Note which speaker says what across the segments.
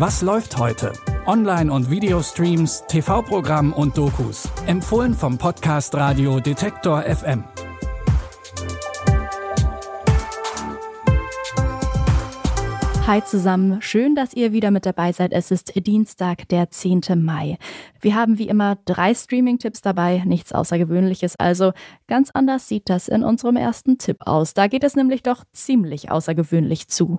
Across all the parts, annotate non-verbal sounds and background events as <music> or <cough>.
Speaker 1: Was läuft heute? Online- und Videostreams, TV-Programm und Dokus. Empfohlen vom Podcast Radio Detektor FM.
Speaker 2: Hi zusammen, schön, dass ihr wieder mit dabei seid. Es ist Dienstag, der 10. Mai. Wir haben wie immer drei Streaming-Tipps dabei, nichts Außergewöhnliches. Also ganz anders sieht das in unserem ersten Tipp aus. Da geht es nämlich doch ziemlich außergewöhnlich zu.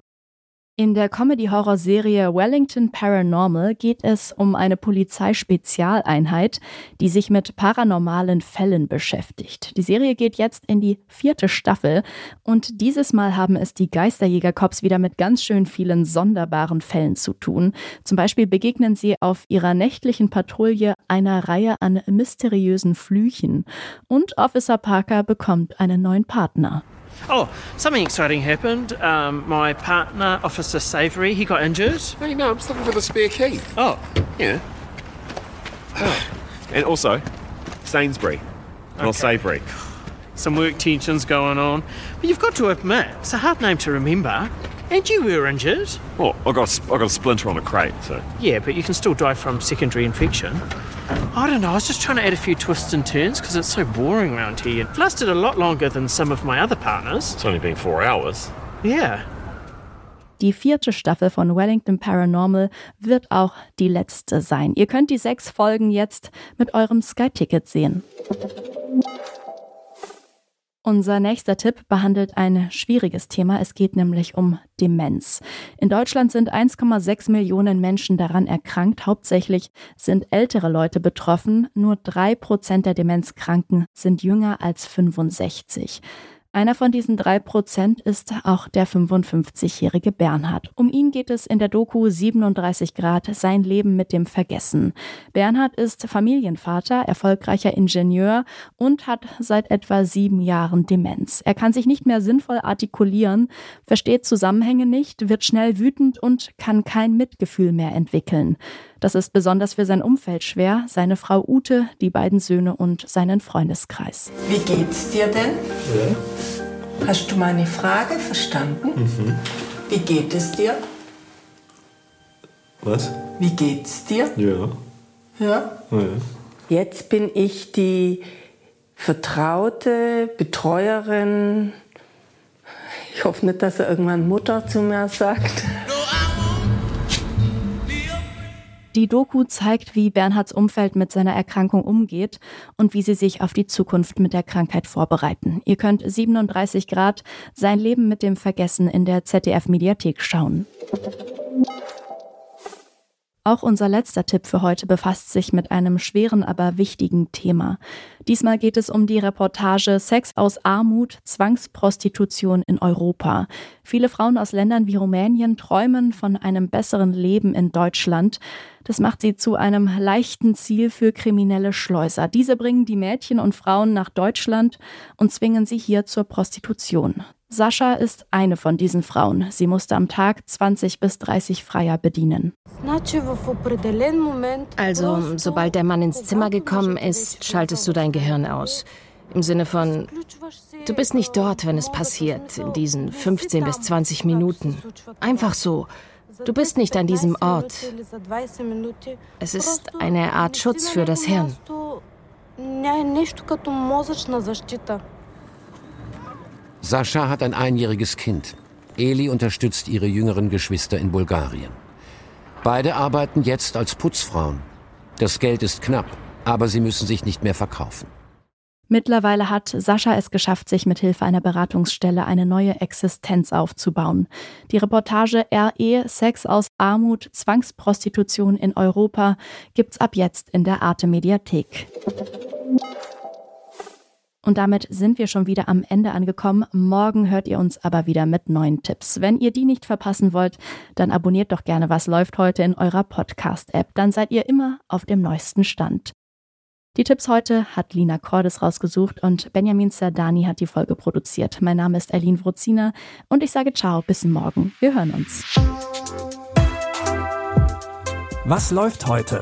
Speaker 2: In der Comedy-Horror-Serie Wellington Paranormal geht es um eine Polizeispezialeinheit, die sich mit paranormalen Fällen beschäftigt. Die Serie geht jetzt in die vierte Staffel und dieses Mal haben es die Geisterjäger-Cops wieder mit ganz schön vielen sonderbaren Fällen zu tun. Zum Beispiel begegnen sie auf ihrer nächtlichen Patrouille einer Reihe an mysteriösen Flüchen und Officer Parker bekommt einen neuen Partner.
Speaker 3: Oh, something exciting happened. Um, my partner, Officer Savory, he got injured.
Speaker 4: Hey, no, I'm just looking for the spare key.
Speaker 3: Oh,
Speaker 4: Yeah. <sighs> and also, Sainsbury. Not Savory.
Speaker 3: some work tensions going on. But you've got to admit, it's a hard name to remember. And you were injured.
Speaker 4: Well, I got a, I got a splinter on a crate, so.
Speaker 3: Yeah, but you can still die from secondary infection. I don't know, I was just trying to add a few twists and turns because it's so boring around here. It lasted a lot longer than some of my other partners.
Speaker 4: It's only been four hours.
Speaker 3: Yeah.
Speaker 2: Die vierte Staffel von Wellington Paranormal wird auch die letzte sein. Ihr könnt die sechs Folgen jetzt mit eurem Sky-Ticket sehen. Unser nächster Tipp behandelt ein schwieriges Thema. Es geht nämlich um Demenz. In Deutschland sind 1,6 Millionen Menschen daran erkrankt. Hauptsächlich sind ältere Leute betroffen. Nur drei Prozent der Demenzkranken sind jünger als 65. Einer von diesen drei Prozent ist auch der 55-jährige Bernhard. Um ihn geht es in der Doku 37 Grad, sein Leben mit dem Vergessen. Bernhard ist Familienvater, erfolgreicher Ingenieur und hat seit etwa sieben Jahren Demenz. Er kann sich nicht mehr sinnvoll artikulieren, versteht Zusammenhänge nicht, wird schnell wütend und kann kein Mitgefühl mehr entwickeln. Das ist besonders für sein Umfeld schwer, seine Frau Ute, die beiden Söhne und seinen Freundeskreis.
Speaker 5: Wie geht's dir denn? Hast du meine Frage verstanden? Wie geht es dir?
Speaker 4: Was?
Speaker 5: Wie geht's dir?
Speaker 4: Ja.
Speaker 5: Ja? Jetzt bin ich die vertraute Betreuerin. Ich hoffe nicht, dass er irgendwann Mutter zu mir sagt.
Speaker 2: Die Doku zeigt, wie Bernhards Umfeld mit seiner Erkrankung umgeht und wie sie sich auf die Zukunft mit der Krankheit vorbereiten. Ihr könnt 37 Grad sein Leben mit dem Vergessen in der ZDF Mediathek schauen. Auch unser letzter Tipp für heute befasst sich mit einem schweren, aber wichtigen Thema. Diesmal geht es um die Reportage Sex aus Armut, Zwangsprostitution in Europa. Viele Frauen aus Ländern wie Rumänien träumen von einem besseren Leben in Deutschland. Das macht sie zu einem leichten Ziel für kriminelle Schleuser. Diese bringen die Mädchen und Frauen nach Deutschland und zwingen sie hier zur Prostitution. Sascha ist eine von diesen Frauen. Sie musste am Tag 20 bis 30 Freier bedienen.
Speaker 6: Also, sobald der Mann ins Zimmer gekommen ist, schaltest du dein Gehirn aus. Im Sinne von, du bist nicht dort, wenn es passiert, in diesen 15 bis 20 Minuten. Einfach so. Du bist nicht an diesem Ort. Es ist eine Art Schutz für das Hirn.
Speaker 7: Sascha hat ein einjähriges Kind. Eli unterstützt ihre jüngeren Geschwister in Bulgarien. Beide arbeiten jetzt als Putzfrauen. Das Geld ist knapp, aber sie müssen sich nicht mehr verkaufen.
Speaker 2: Mittlerweile hat Sascha es geschafft, sich mit Hilfe einer Beratungsstelle eine neue Existenz aufzubauen. Die Reportage RE Sex aus Armut, Zwangsprostitution in Europa gibt's ab jetzt in der Arte Mediathek. Und damit sind wir schon wieder am Ende angekommen. Morgen hört ihr uns aber wieder mit neuen Tipps. Wenn ihr die nicht verpassen wollt, dann abonniert doch gerne Was läuft heute in eurer Podcast-App. Dann seid ihr immer auf dem neuesten Stand. Die Tipps heute hat Lina Cordes rausgesucht und Benjamin Zerdani hat die Folge produziert. Mein Name ist Erlin Wrozina und ich sage ciao, bis morgen. Wir hören uns.
Speaker 1: Was läuft heute?